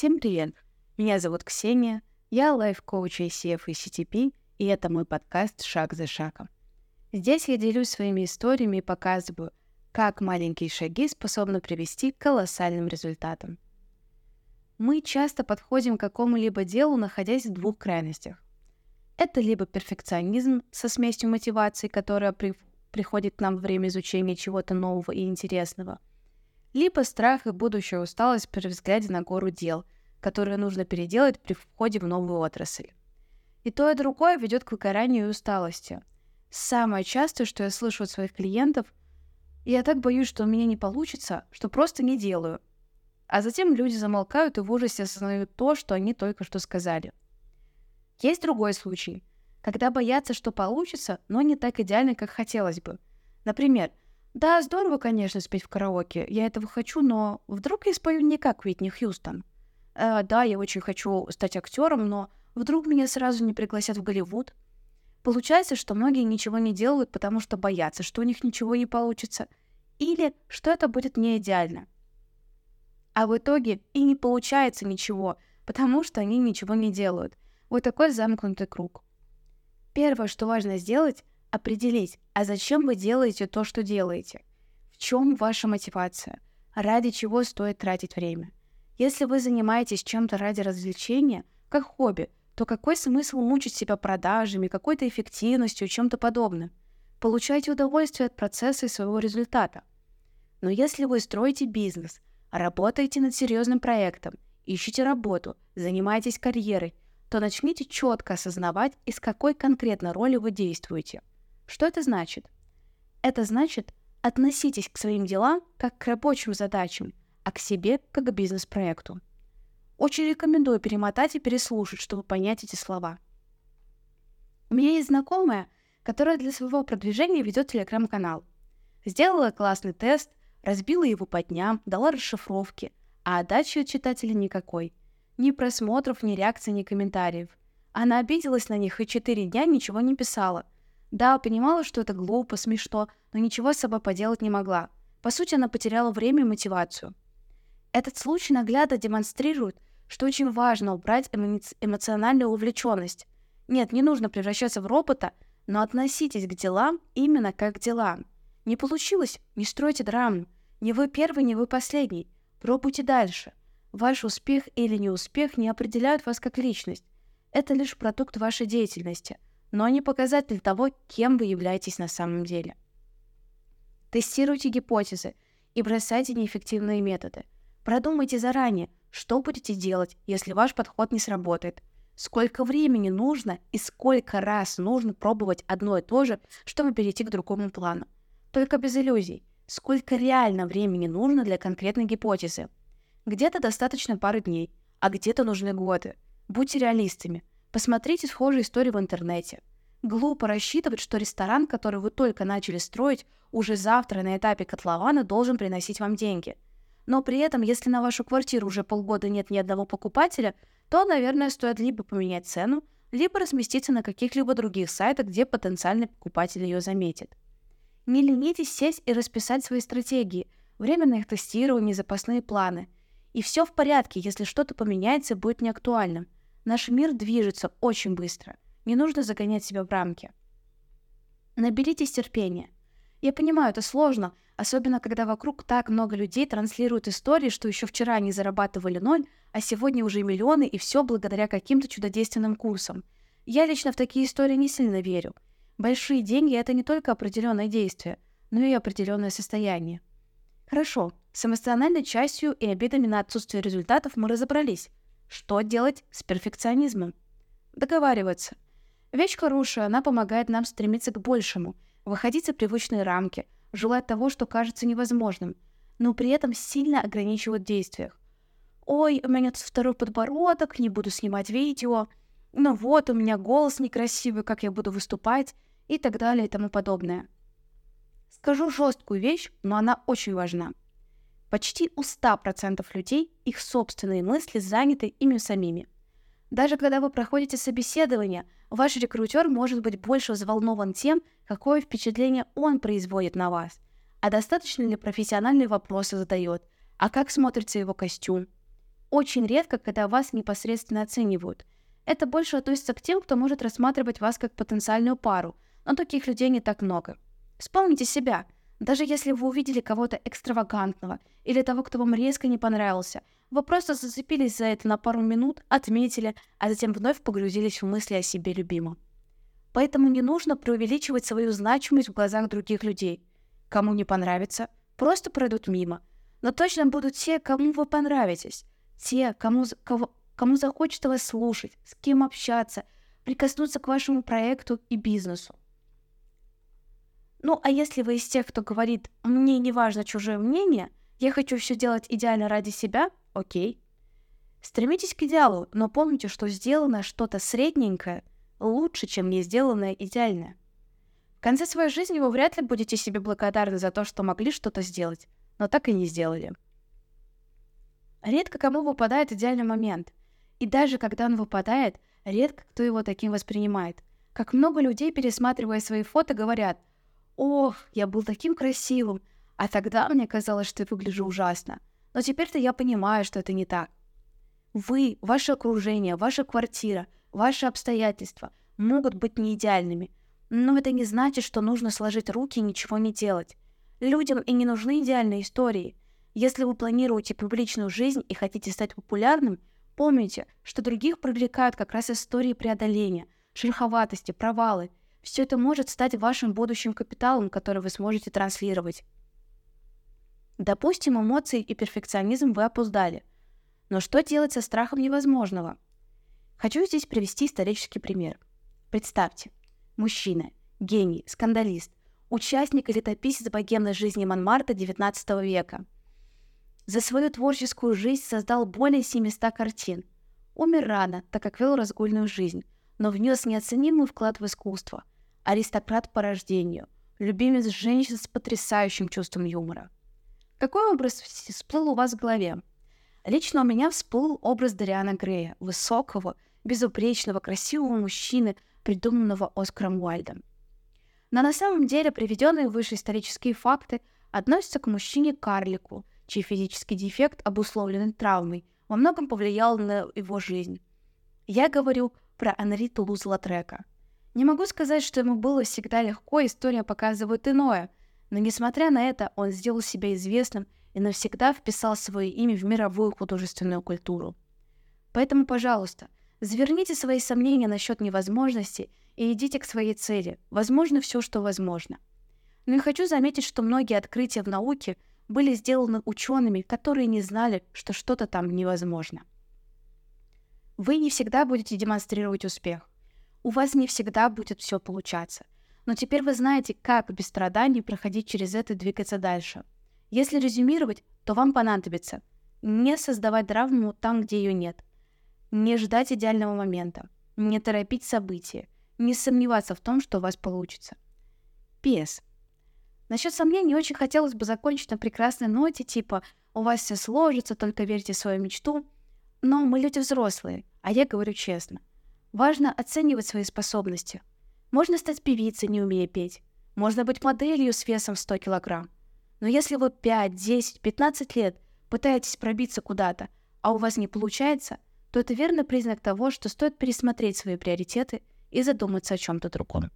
Всем привет! Меня зовут Ксения, я лайф-коуч ICF и CTP, и это мой подкаст «Шаг за шагом». Здесь я делюсь своими историями и показываю, как маленькие шаги способны привести к колоссальным результатам. Мы часто подходим к какому-либо делу, находясь в двух крайностях. Это либо перфекционизм со смесью мотивации, которая при... приходит к нам во время изучения чего-то нового и интересного, либо страх и будущая усталость при взгляде на гору дел, которые нужно переделать при входе в новую отрасль. И то, и другое ведет к выгоранию и усталости. Самое частое, что я слышу от своих клиентов, я так боюсь, что у меня не получится, что просто не делаю. А затем люди замолкают и в ужасе осознают то, что они только что сказали. Есть другой случай, когда боятся, что получится, но не так идеально, как хотелось бы. Например, да, здорово, конечно, спеть в караоке, я этого хочу, но вдруг я спою не как Уитни Хьюстон. Э, да, я очень хочу стать актером, но вдруг меня сразу не пригласят в Голливуд. Получается, что многие ничего не делают, потому что боятся, что у них ничего не получится, или что это будет не идеально. А в итоге и не получается ничего, потому что они ничего не делают. Вот такой замкнутый круг. Первое, что важно сделать, определить, а зачем вы делаете то, что делаете. В чем ваша мотивация? Ради чего стоит тратить время? Если вы занимаетесь чем-то ради развлечения, как хобби, то какой смысл мучить себя продажами, какой-то эффективностью, чем-то подобным? Получайте удовольствие от процесса и своего результата. Но если вы строите бизнес, работаете над серьезным проектом, ищете работу, занимаетесь карьерой, то начните четко осознавать, из какой конкретно роли вы действуете. Что это значит? Это значит, относитесь к своим делам как к рабочим задачам, а к себе как к бизнес-проекту. Очень рекомендую перемотать и переслушать, чтобы понять эти слова. У меня есть знакомая, которая для своего продвижения ведет телеграм-канал. Сделала классный тест, разбила его по дням, дала расшифровки, а отдачи от читателя никакой. Ни просмотров, ни реакций, ни комментариев. Она обиделась на них и четыре дня ничего не писала. Да, понимала, что это глупо, смешно, но ничего с собой поделать не могла. По сути, она потеряла время и мотивацию. Этот случай наглядно демонстрирует, что очень важно убрать эмо- эмоциональную увлеченность. Нет, не нужно превращаться в робота, но относитесь к делам именно как к делам. Не получилось? Не стройте драму. Не вы первый, не вы последний. Пробуйте дальше. Ваш успех или неуспех не определяют вас как личность. Это лишь продукт вашей деятельности, но не показатель того, кем вы являетесь на самом деле. Тестируйте гипотезы и бросайте неэффективные методы. Продумайте заранее, что будете делать, если ваш подход не сработает. Сколько времени нужно и сколько раз нужно пробовать одно и то же, чтобы перейти к другому плану. Только без иллюзий. Сколько реально времени нужно для конкретной гипотезы. Где-то достаточно пары дней, а где-то нужны годы. Будьте реалистами. Посмотрите схожие истории в интернете. Глупо рассчитывать, что ресторан, который вы только начали строить, уже завтра на этапе котлована должен приносить вам деньги. Но при этом, если на вашу квартиру уже полгода нет ни одного покупателя, то, наверное, стоит либо поменять цену, либо разместиться на каких-либо других сайтах, где потенциальный покупатель ее заметит. Не ленитесь сесть и расписать свои стратегии, время на их тестирование, запасные планы. И все в порядке, если что-то поменяется и будет неактуальным. Наш мир движется очень быстро. Не нужно загонять себя в рамки. Наберитесь терпения. Я понимаю, это сложно, особенно когда вокруг так много людей транслируют истории, что еще вчера они зарабатывали ноль, а сегодня уже миллионы, и все благодаря каким-то чудодейственным курсам. Я лично в такие истории не сильно верю. Большие деньги — это не только определенное действие, но и определенное состояние. Хорошо, с эмоциональной частью и обидами на отсутствие результатов мы разобрались. Что делать с перфекционизмом? Договариваться. Вещь хорошая, она помогает нам стремиться к большему, выходить за привычные рамки, желать того, что кажется невозможным, но при этом сильно ограничивать в действиях. «Ой, у меня тут второй подбородок, не буду снимать видео», «Ну вот, у меня голос некрасивый, как я буду выступать», и так далее и тому подобное. Скажу жесткую вещь, но она очень важна. Почти у 100% людей их собственные мысли заняты ими самими. Даже когда вы проходите собеседование, ваш рекрутер может быть больше взволнован тем, какое впечатление он производит на вас, а достаточно ли профессиональные вопросы задает, а как смотрится его костюм. очень редко, когда вас непосредственно оценивают. Это больше относится к тем, кто может рассматривать вас как потенциальную пару, но таких людей не так много. Вспомните себя. Даже если вы увидели кого-то экстравагантного или того, кто вам резко не понравился, вы просто зацепились за это на пару минут, отметили, а затем вновь погрузились в мысли о себе любимом. Поэтому не нужно преувеличивать свою значимость в глазах других людей. Кому не понравится, просто пройдут мимо. Но точно будут те, кому вы понравитесь. Те, кому, кого, кому захочется вас слушать, с кем общаться, прикоснуться к вашему проекту и бизнесу. Ну, а если вы из тех, кто говорит «мне не важно чужое мнение», «я хочу все делать идеально ради себя», окей. Стремитесь к идеалу, но помните, что сделано что-то средненькое лучше, чем не сделанное идеальное. В конце своей жизни вы вряд ли будете себе благодарны за то, что могли что-то сделать, но так и не сделали. Редко кому выпадает идеальный момент. И даже когда он выпадает, редко кто его таким воспринимает. Как много людей, пересматривая свои фото, говорят «Ох, я был таким красивым, а тогда мне казалось, что я выгляжу ужасно. Но теперь-то я понимаю, что это не так». Вы, ваше окружение, ваша квартира, ваши обстоятельства могут быть не идеальными, но это не значит, что нужно сложить руки и ничего не делать. Людям и не нужны идеальные истории. Если вы планируете публичную жизнь и хотите стать популярным, помните, что других привлекают как раз истории преодоления, шероховатости, провалы. Все это может стать вашим будущим капиталом, который вы сможете транслировать. Допустим, эмоции и перфекционизм вы опоздали. Но что делать со страхом невозможного? Хочу здесь привести исторический пример. Представьте, Мужчина, гений, скандалист, участник и летописец богемной жизни Монмарта XIX века. За свою творческую жизнь создал более 700 картин. Умер рано, так как вел разгульную жизнь, но внес неоценимый вклад в искусство. Аристократ по рождению, любимец женщин с потрясающим чувством юмора. Какой образ всплыл у вас в голове? Лично у меня всплыл образ Дариана Грея, высокого, безупречного, красивого мужчины – придуманного Оскаром Уайльдом. Но на самом деле приведенные выше исторические факты относятся к мужчине-карлику, чей физический дефект, обусловленный травмой, во многом повлиял на его жизнь. Я говорю про Анри Тулуз-Латрека. Не могу сказать, что ему было всегда легко, история показывает иное, но несмотря на это, он сделал себя известным и навсегда вписал свое имя в мировую художественную культуру. Поэтому, пожалуйста, Заверните свои сомнения насчет невозможности и идите к своей цели. Возможно все, что возможно. Но я хочу заметить, что многие открытия в науке были сделаны учеными, которые не знали, что что-то там невозможно. Вы не всегда будете демонстрировать успех. У вас не всегда будет все получаться. Но теперь вы знаете, как без страданий проходить через это и двигаться дальше. Если резюмировать, то вам понадобится не создавать травму там, где ее нет – не ждать идеального момента, не торопить события, не сомневаться в том, что у вас получится. П.С. Насчет сомнений очень хотелось бы закончить на прекрасной ноте, типа «У вас все сложится, только верьте в свою мечту». Но мы люди взрослые, а я говорю честно. Важно оценивать свои способности. Можно стать певицей, не умея петь. Можно быть моделью с весом в 100 килограмм. Но если вы 5, 10, 15 лет пытаетесь пробиться куда-то, а у вас не получается – то это верный признак того, что стоит пересмотреть свои приоритеты и задуматься о чем-то другом.